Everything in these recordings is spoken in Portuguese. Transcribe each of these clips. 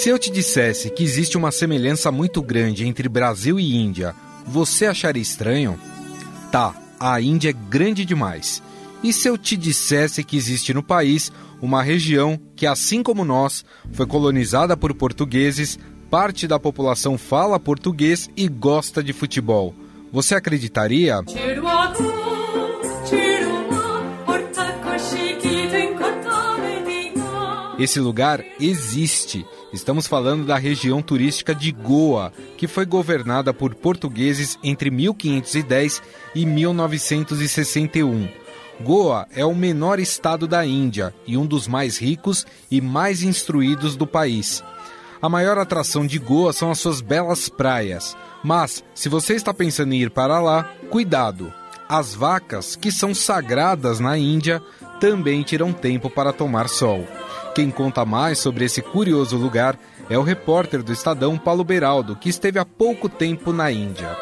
Se eu te dissesse que existe uma semelhança muito grande entre Brasil e Índia, você acharia estranho? Tá, a Índia é grande demais. E se eu te dissesse que existe no país uma região que, assim como nós, foi colonizada por portugueses, parte da população fala português e gosta de futebol? Você acreditaria? Esse lugar existe. Estamos falando da região turística de Goa, que foi governada por portugueses entre 1510 e 1961. Goa é o menor estado da Índia e um dos mais ricos e mais instruídos do país. A maior atração de Goa são as suas belas praias. Mas, se você está pensando em ir para lá, cuidado! As vacas, que são sagradas na Índia, também tiram tempo para tomar sol. Quem conta mais sobre esse curioso lugar é o repórter do Estadão Paulo Beraldo, que esteve há pouco tempo na Índia.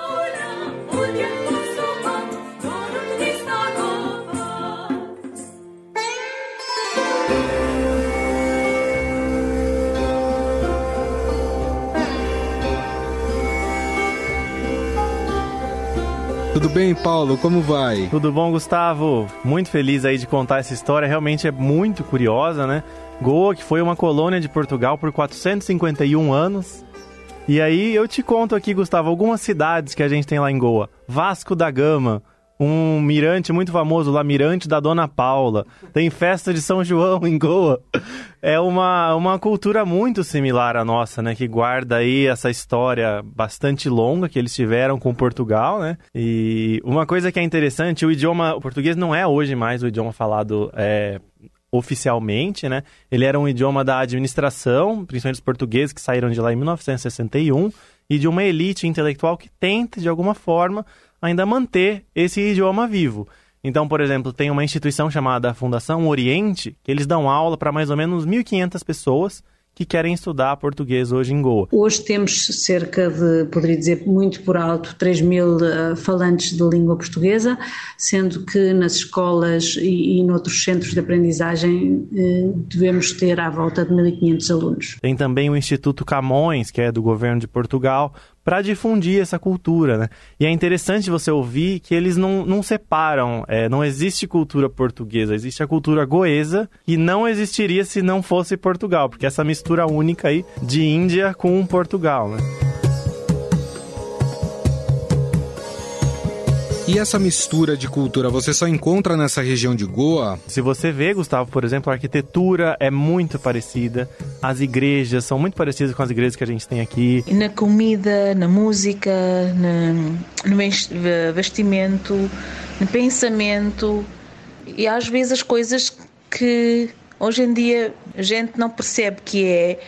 Tudo bem, Paulo? Como vai? Tudo bom, Gustavo? Muito feliz aí de contar essa história. Realmente é muito curiosa, né? Goa, que foi uma colônia de Portugal por 451 anos. E aí eu te conto aqui, Gustavo, algumas cidades que a gente tem lá em Goa. Vasco da Gama, um mirante muito famoso lá, Mirante da Dona Paula. Tem festa de São João em Goa. É uma, uma cultura muito similar à nossa, né? Que guarda aí essa história bastante longa que eles tiveram com Portugal, né? E uma coisa que é interessante, o idioma o português não é hoje mais o idioma falado é, oficialmente, né? Ele era um idioma da administração, principalmente os portugueses que saíram de lá em 1961, e de uma elite intelectual que tenta, de alguma forma, ainda manter esse idioma vivo. Então, por exemplo, tem uma instituição chamada Fundação Oriente, que eles dão aula para mais ou menos 1.500 pessoas que querem estudar português hoje em Goa. Hoje temos cerca de, poderia dizer muito por alto, 3 mil uh, falantes de língua portuguesa, sendo que nas escolas e, e noutros centros de aprendizagem uh, devemos ter à volta de 1.500 alunos. Tem também o Instituto Camões, que é do governo de Portugal, para difundir essa cultura, né? E é interessante você ouvir que eles não, não separam, é, não existe cultura portuguesa, existe a cultura goesa, que não existiria se não fosse Portugal, porque essa mistura única aí de Índia com Portugal, né? E essa mistura de cultura você só encontra nessa região de Goa? Se você vê, Gustavo, por exemplo, a arquitetura é muito parecida, as igrejas são muito parecidas com as igrejas que a gente tem aqui. Na comida, na música, na, no vestimento, no pensamento e às vezes as coisas que hoje em dia a gente não percebe que é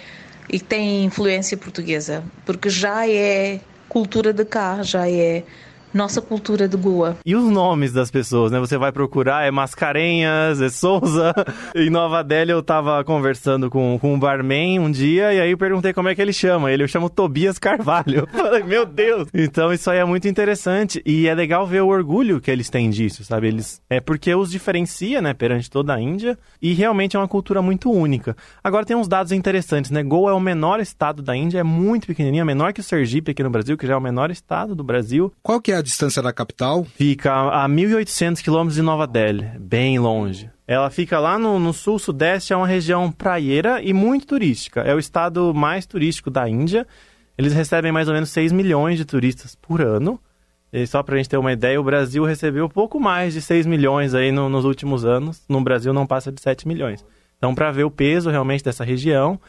e tem influência portuguesa, porque já é cultura de cá, já é nossa cultura do Goa. E os nomes das pessoas, né? Você vai procurar, é Mascarenhas, é Souza. em Nova Delhi eu tava conversando com, com um barman um dia e aí eu perguntei como é que ele chama. Ele eu chamo Tobias Carvalho. Eu falei, meu Deus! Então isso aí é muito interessante e é legal ver o orgulho que eles têm disso, sabe? Eles é porque os diferencia, né, perante toda a Índia e realmente é uma cultura muito única. Agora tem uns dados interessantes, né? Goa é o menor estado da Índia, é muito pequenininho, é menor que o Sergipe aqui no Brasil, que já é o menor estado do Brasil. Qual que é a distância da capital? Fica a 1.800 quilômetros de Nova Delhi, bem longe. Ela fica lá no, no sul-sudeste, é uma região praieira e muito turística. É o estado mais turístico da Índia. Eles recebem mais ou menos 6 milhões de turistas por ano. E só para a gente ter uma ideia, o Brasil recebeu pouco mais de 6 milhões aí no, nos últimos anos. No Brasil não passa de 7 milhões. Então, para ver o peso realmente dessa região,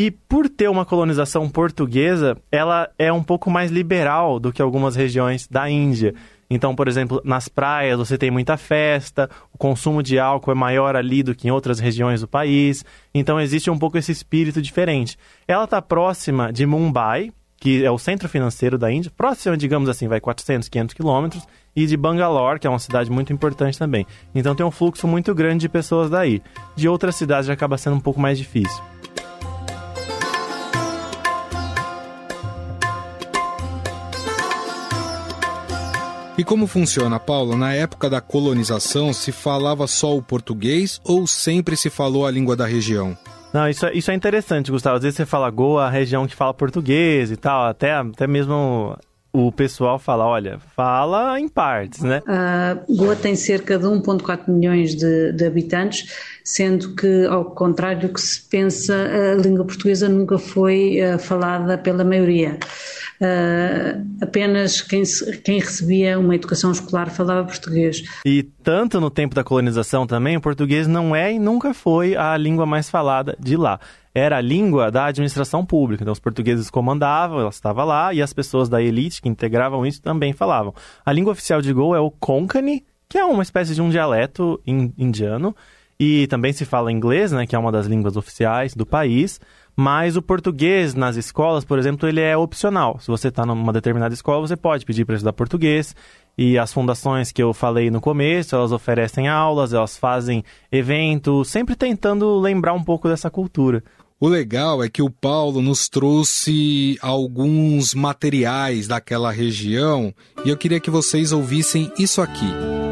e por ter uma colonização portuguesa, ela é um pouco mais liberal do que algumas regiões da Índia. Então, por exemplo, nas praias você tem muita festa, o consumo de álcool é maior ali do que em outras regiões do país. Então, existe um pouco esse espírito diferente. Ela está próxima de Mumbai, que é o centro financeiro da Índia, próxima, digamos assim, vai 400, 500 quilômetros, e de Bangalore, que é uma cidade muito importante também. Então, tem um fluxo muito grande de pessoas daí. De outras cidades já acaba sendo um pouco mais difícil. E como funciona, Paulo? Na época da colonização, se falava só o português ou sempre se falou a língua da região? Não, isso é, isso é interessante, Gustavo. Às vezes você fala Goa, a região que fala português e tal, até, até mesmo o pessoal fala, olha, fala em partes, né? Uh, Goa tem cerca de 1,4 milhões de, de, habitantes, sendo que, ao contrário do que se pensa, a língua portuguesa nunca foi uh, falada pela maioria. Uh, apenas quem, quem recebia uma educação escolar falava português. E tanto no tempo da colonização também, o português não é e nunca foi a língua mais falada de lá era a língua da administração pública. Então, os portugueses comandavam, ela estava lá, e as pessoas da elite que integravam isso também falavam. A língua oficial de Goa é o Konkani, que é uma espécie de um dialeto indiano, e também se fala inglês, né, que é uma das línguas oficiais do país. Mas o português nas escolas, por exemplo, ele é opcional. Se você está numa determinada escola, você pode pedir para estudar português. E as fundações que eu falei no começo, elas oferecem aulas, elas fazem eventos, sempre tentando lembrar um pouco dessa cultura. O legal é que o Paulo nos trouxe alguns materiais daquela região e eu queria que vocês ouvissem isso aqui.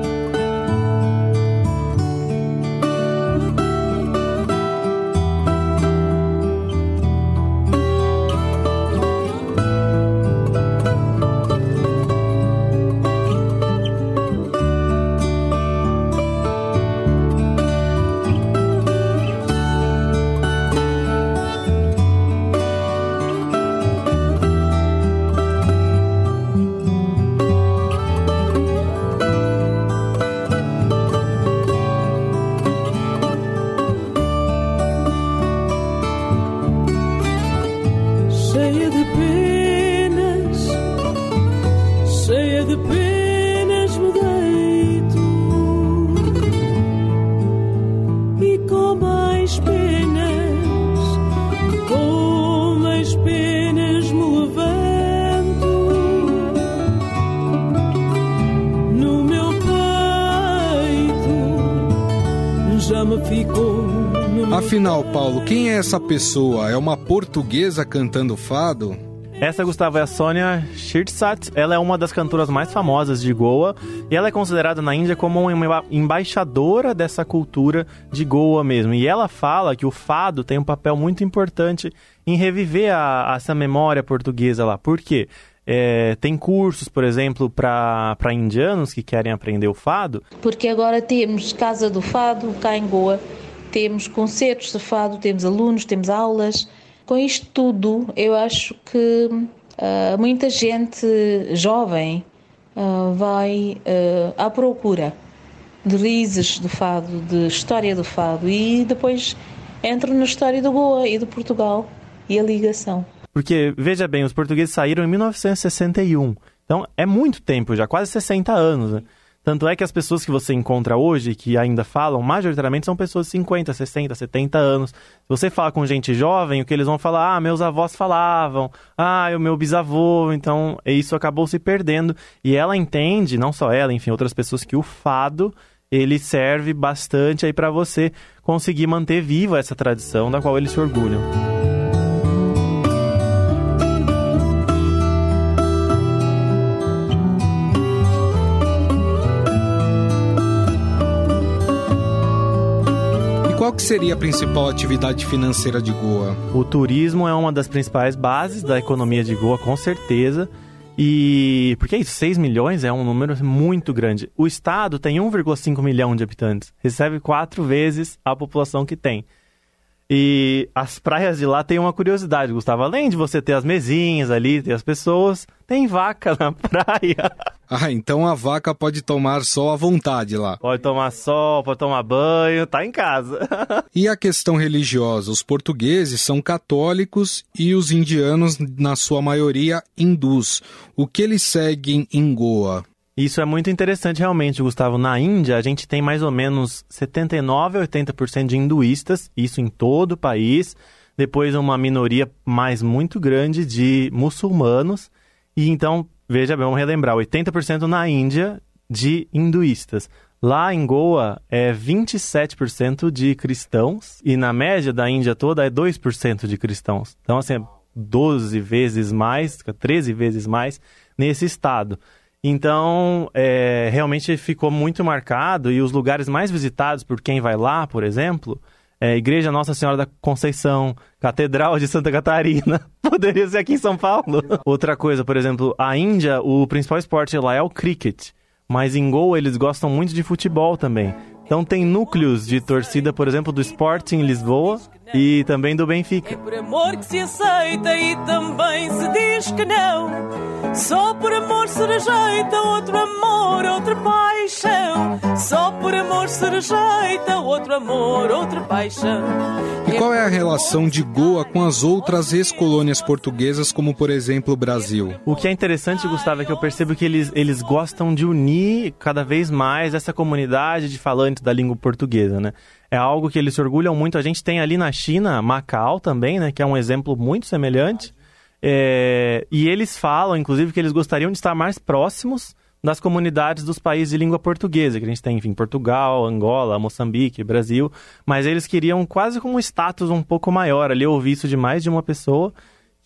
Afinal, Paulo, quem é essa pessoa? É uma portuguesa cantando fado? Essa, Gustavo, é a Sônia Shirtsat. Ela é uma das cantoras mais famosas de Goa e ela é considerada na Índia como uma embaixadora dessa cultura de Goa mesmo. E ela fala que o fado tem um papel muito importante em reviver a, essa memória portuguesa lá. Por quê? É, tem cursos, por exemplo, para indianos que querem aprender o fado? Porque agora temos Casa do Fado cá em Goa, temos concertos de fado, temos alunos, temos aulas. Com isto tudo, eu acho que uh, muita gente jovem uh, vai uh, à procura de raízes do fado, de história do fado e depois entra na história do Goa e de Portugal e a ligação. Porque, veja bem, os portugueses saíram em 1961. Então, é muito tempo já, quase 60 anos. Né? Tanto é que as pessoas que você encontra hoje, que ainda falam, majoritariamente são pessoas de 50, 60, 70 anos. Se você fala com gente jovem, o que eles vão falar, ah, meus avós falavam, ah, o meu bisavô, então isso acabou se perdendo. E ela entende, não só ela, enfim, outras pessoas, que o fado ele serve bastante aí para você conseguir manter viva essa tradição da qual eles se orgulham. Qual que seria a principal atividade financeira de Goa? O turismo é uma das principais bases da economia de Goa, com certeza. E porque é isso, 6 milhões é um número muito grande. O estado tem 1,5 milhão de habitantes, recebe quatro vezes a população que tem. E as praias de lá têm uma curiosidade, Gustavo. Além de você ter as mesinhas ali, ter as pessoas, tem vaca na praia. Ah, então a vaca pode tomar sol à vontade lá. Pode tomar sol, pode tomar banho, tá em casa. e a questão religiosa? Os portugueses são católicos e os indianos, na sua maioria, hindus. O que eles seguem em Goa? Isso é muito interessante realmente, Gustavo. Na Índia, a gente tem mais ou menos 79 a 80% de hinduístas, isso em todo o país. Depois uma minoria mais muito grande de muçulmanos. E então, veja bem, vamos relembrar, 80% na Índia de hinduístas. Lá em Goa é 27% de cristãos e na média da Índia toda é 2% de cristãos. Então, assim, é 12 vezes mais, 13 vezes mais nesse estado. Então, é, realmente ficou muito marcado e os lugares mais visitados por quem vai lá, por exemplo, é, Igreja Nossa Senhora da Conceição, Catedral de Santa Catarina. Poderia ser aqui em São Paulo. Outra coisa, por exemplo, a Índia, o principal esporte lá é o cricket. Mas em Goa eles gostam muito de futebol também. Então tem núcleos de torcida, por exemplo, do Sporting Lisboa e também do Benfica. É por amor que se aceita e também se diz que não. Só por amor se rejeita outro amor, outra paixão. Só por amor se rejeita outro amor, outra paixão. E qual é a relação de Goa com as outras ex-colônias portuguesas, como por exemplo o Brasil? O que é interessante, Gustavo, é que eu percebo que eles, eles gostam de unir cada vez mais essa comunidade de falantes da língua portuguesa, né? É algo que eles se orgulham muito. A gente tem ali na China, Macau também, né, que é um exemplo muito semelhante. É, e eles falam, inclusive, que eles gostariam de estar mais próximos das comunidades dos países de língua portuguesa, que a gente tem, enfim, Portugal, Angola, Moçambique, Brasil, mas eles queriam quase com um status um pouco maior ali. Eu ouvi isso de mais de uma pessoa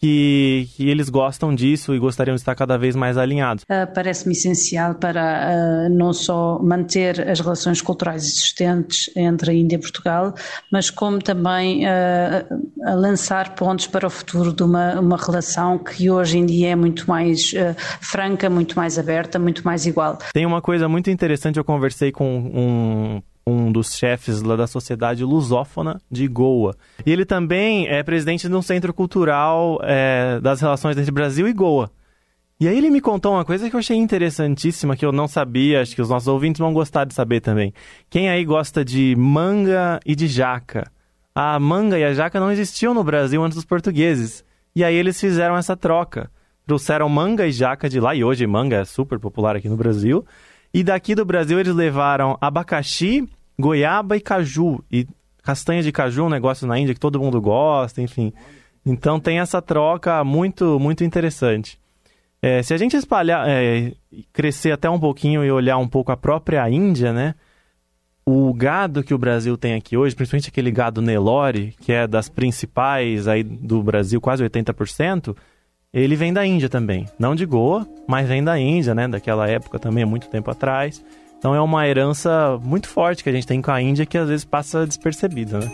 que, que eles gostam disso e gostariam de estar cada vez mais alinhados. Uh, Parece-me essencial para uh, não só manter as relações culturais existentes entre a Índia e Portugal, mas como também uh, lançar pontos para o futuro de uma, uma relação que hoje em dia é muito mais franca, muito mais aberta, muito mais igual. Tem uma coisa muito interessante, eu conversei com um um dos chefes da Sociedade Lusófona de Goa. E ele também é presidente de um centro cultural é, das relações entre Brasil e Goa. E aí ele me contou uma coisa que eu achei interessantíssima, que eu não sabia, acho que os nossos ouvintes vão gostar de saber também. Quem aí gosta de manga e de jaca? A manga e a jaca não existiam no Brasil antes dos portugueses. E aí eles fizeram essa troca. Trouxeram manga e jaca de lá, e hoje manga é super popular aqui no Brasil. E daqui do Brasil eles levaram abacaxi, goiaba e caju. E castanha de caju, um negócio na Índia que todo mundo gosta, enfim. Então tem essa troca muito, muito interessante. É, se a gente espalhar, é, crescer até um pouquinho e olhar um pouco a própria Índia, né? O gado que o Brasil tem aqui hoje, principalmente aquele gado Nelore, que é das principais aí do Brasil, quase 80%, ele vem da Índia também. Não de Goa, mas vem da Índia, né? Daquela época também, muito tempo atrás. Então é uma herança muito forte que a gente tem com a Índia que às vezes passa despercebida, né?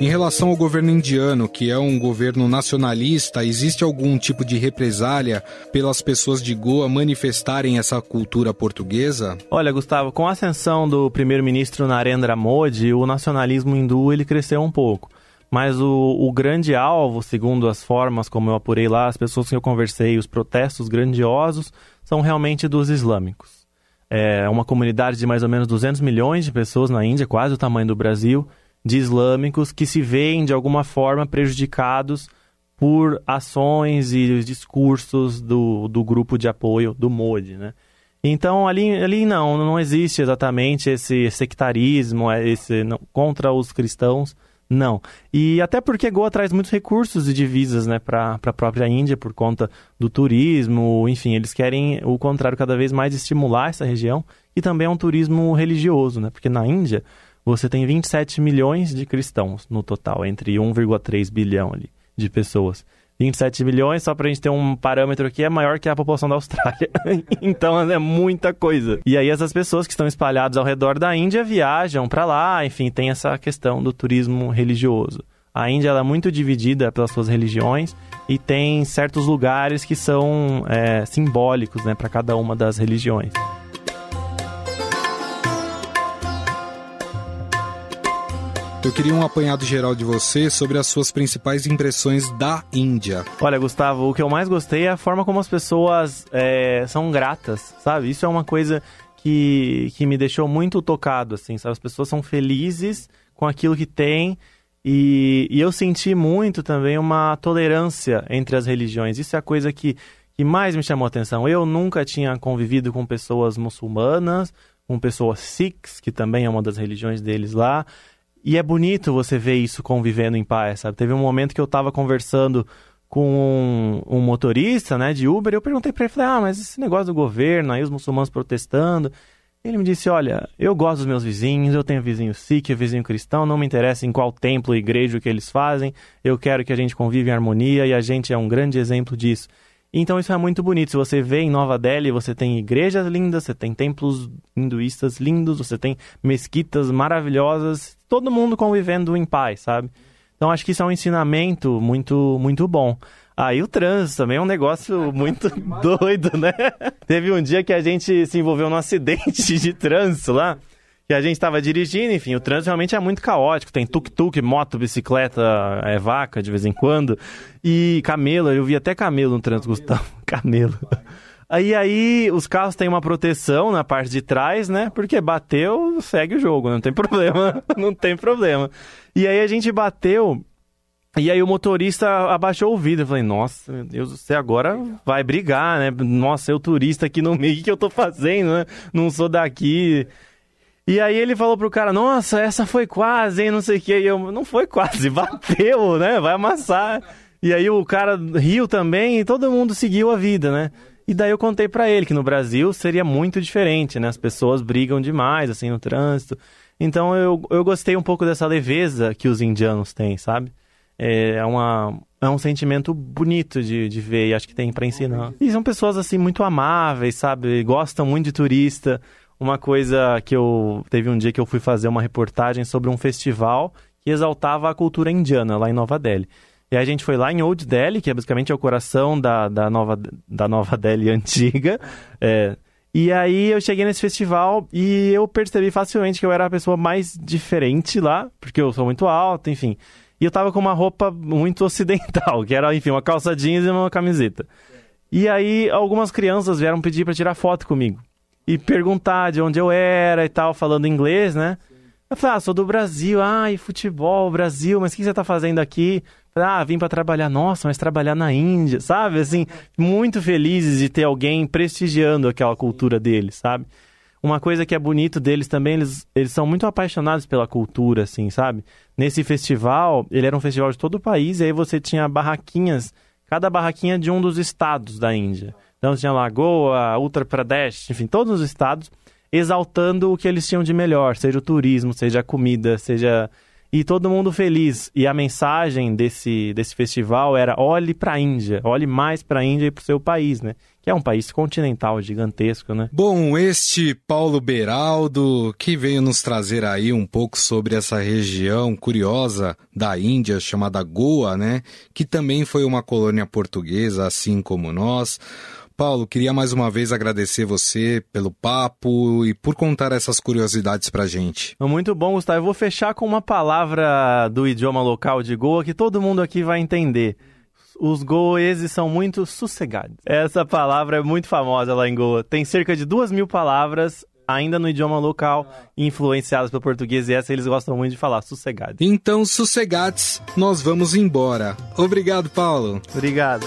Em relação ao governo indiano, que é um governo nacionalista, existe algum tipo de represália pelas pessoas de Goa manifestarem essa cultura portuguesa? Olha, Gustavo, com a ascensão do primeiro-ministro Narendra Modi, o nacionalismo hindu ele cresceu um pouco. Mas o, o, grande alvo, segundo as formas como eu apurei lá, as pessoas que eu conversei, os protestos grandiosos, são realmente dos islâmicos. É uma comunidade de mais ou menos 200 milhões de pessoas na Índia, quase o tamanho do Brasil, de islâmicos que se veem de alguma forma prejudicados por ações e discursos do, do grupo de apoio do Modi, né? Então ali, ali não, não existe exatamente esse sectarismo, é esse não, contra os cristãos, não. E até porque Goa traz muitos recursos e divisas né, para a própria Índia por conta do turismo, enfim, eles querem o contrário, cada vez mais estimular essa região e também é um turismo religioso, né? Porque na Índia você tem 27 milhões de cristãos no total, entre 1,3 bilhão ali, de pessoas. 27 milhões, só para a gente ter um parâmetro aqui, é maior que a população da Austrália. então é muita coisa. E aí essas pessoas que estão espalhadas ao redor da Índia viajam para lá, enfim, tem essa questão do turismo religioso. A Índia é muito dividida pelas suas religiões e tem certos lugares que são é, simbólicos né, para cada uma das religiões. Eu queria um apanhado geral de você sobre as suas principais impressões da Índia. Olha, Gustavo, o que eu mais gostei é a forma como as pessoas é, são gratas, sabe? Isso é uma coisa que, que me deixou muito tocado, assim, sabe? As pessoas são felizes com aquilo que têm e, e eu senti muito também uma tolerância entre as religiões. Isso é a coisa que, que mais me chamou a atenção. Eu nunca tinha convivido com pessoas muçulmanas, com pessoas sikhs, que também é uma das religiões deles lá. E é bonito você ver isso convivendo em paz, sabe? Teve um momento que eu tava conversando com um, um motorista, né, de Uber, e eu perguntei para ele, falei, ah, mas esse negócio do governo, aí os muçulmanos protestando. Ele me disse, olha, eu gosto dos meus vizinhos, eu tenho vizinho sikh, vizinho cristão, não me interessa em qual templo igreja que eles fazem, eu quero que a gente conviva em harmonia e a gente é um grande exemplo disso. Então isso é muito bonito. Se você vê em Nova Delhi, você tem igrejas lindas, você tem templos hinduístas lindos, você tem mesquitas maravilhosas, todo mundo convivendo em paz, sabe? Então acho que isso é um ensinamento muito muito bom. Aí ah, o trânsito também é um negócio muito doido, né? Teve um dia que a gente se envolveu num acidente de trânsito lá, que a gente estava dirigindo, enfim, o trânsito realmente é muito caótico. Tem tuk-tuk, moto, bicicleta, é vaca de vez em quando. E camelo, eu vi até camelo no trânsito, Gustavo. Camelo. Aí aí os carros têm uma proteção na parte de trás, né? Porque bateu, segue o jogo, não tem problema, não tem problema. E aí a gente bateu e aí o motorista abaixou o vidro. Eu falei, nossa, meu Deus céu, agora vai brigar, né? Nossa, eu turista aqui no meio, o que eu tô fazendo, né? Não sou daqui. E aí ele falou pro cara, nossa, essa foi quase, hein? Não sei o que. E eu, não foi quase, bateu, né? Vai amassar. E aí o cara riu também e todo mundo seguiu a vida, né? E daí eu contei para ele que no Brasil seria muito diferente, né? As pessoas brigam demais, assim, no trânsito. Então eu, eu gostei um pouco dessa leveza que os indianos têm, sabe? É, uma, é um sentimento bonito de, de ver e acho que tem para ensinar. E são pessoas, assim, muito amáveis, sabe? Gostam muito de turista. Uma coisa que eu... Teve um dia que eu fui fazer uma reportagem sobre um festival que exaltava a cultura indiana lá em Nova Delhi. E a gente foi lá em Old Delhi, que é basicamente o coração da, da, nova, da Nova Delhi antiga. É, e aí eu cheguei nesse festival e eu percebi facilmente que eu era a pessoa mais diferente lá, porque eu sou muito alto, enfim. E eu tava com uma roupa muito ocidental, que era, enfim, uma calça jeans e uma camiseta. E aí algumas crianças vieram pedir para tirar foto comigo. E perguntar de onde eu era e tal, falando inglês, né? Eu falei, ah, sou do Brasil, ai, futebol, Brasil, mas o que você tá fazendo aqui? Ah, vim para trabalhar. Nossa, mas trabalhar na Índia, sabe? Assim, muito felizes de ter alguém prestigiando aquela cultura deles, sabe? Uma coisa que é bonito deles também, eles, eles são muito apaixonados pela cultura, assim, sabe? Nesse festival, ele era um festival de todo o país, e aí você tinha barraquinhas, cada barraquinha de um dos estados da Índia. Então tinha Lagoa, Uttar Pradesh, enfim, todos os estados, exaltando o que eles tinham de melhor, seja o turismo, seja a comida, seja e todo mundo feliz. E a mensagem desse, desse festival era: olhe para a Índia, olhe mais para a Índia e para o seu país, né? Que é um país continental gigantesco, né? Bom, este Paulo Beraldo, que veio nos trazer aí um pouco sobre essa região curiosa da Índia chamada Goa, né? Que também foi uma colônia portuguesa, assim como nós. Paulo, queria mais uma vez agradecer você pelo papo e por contar essas curiosidades pra gente. Muito bom, Gustavo. Eu vou fechar com uma palavra do idioma local de Goa que todo mundo aqui vai entender. Os goeses são muito sossegados. Essa palavra é muito famosa lá em Goa. Tem cerca de duas mil palavras ainda no idioma local, influenciadas pelo português, e essa eles gostam muito de falar, sossegados. Então, sossegados, nós vamos embora. Obrigado, Paulo. Obrigado.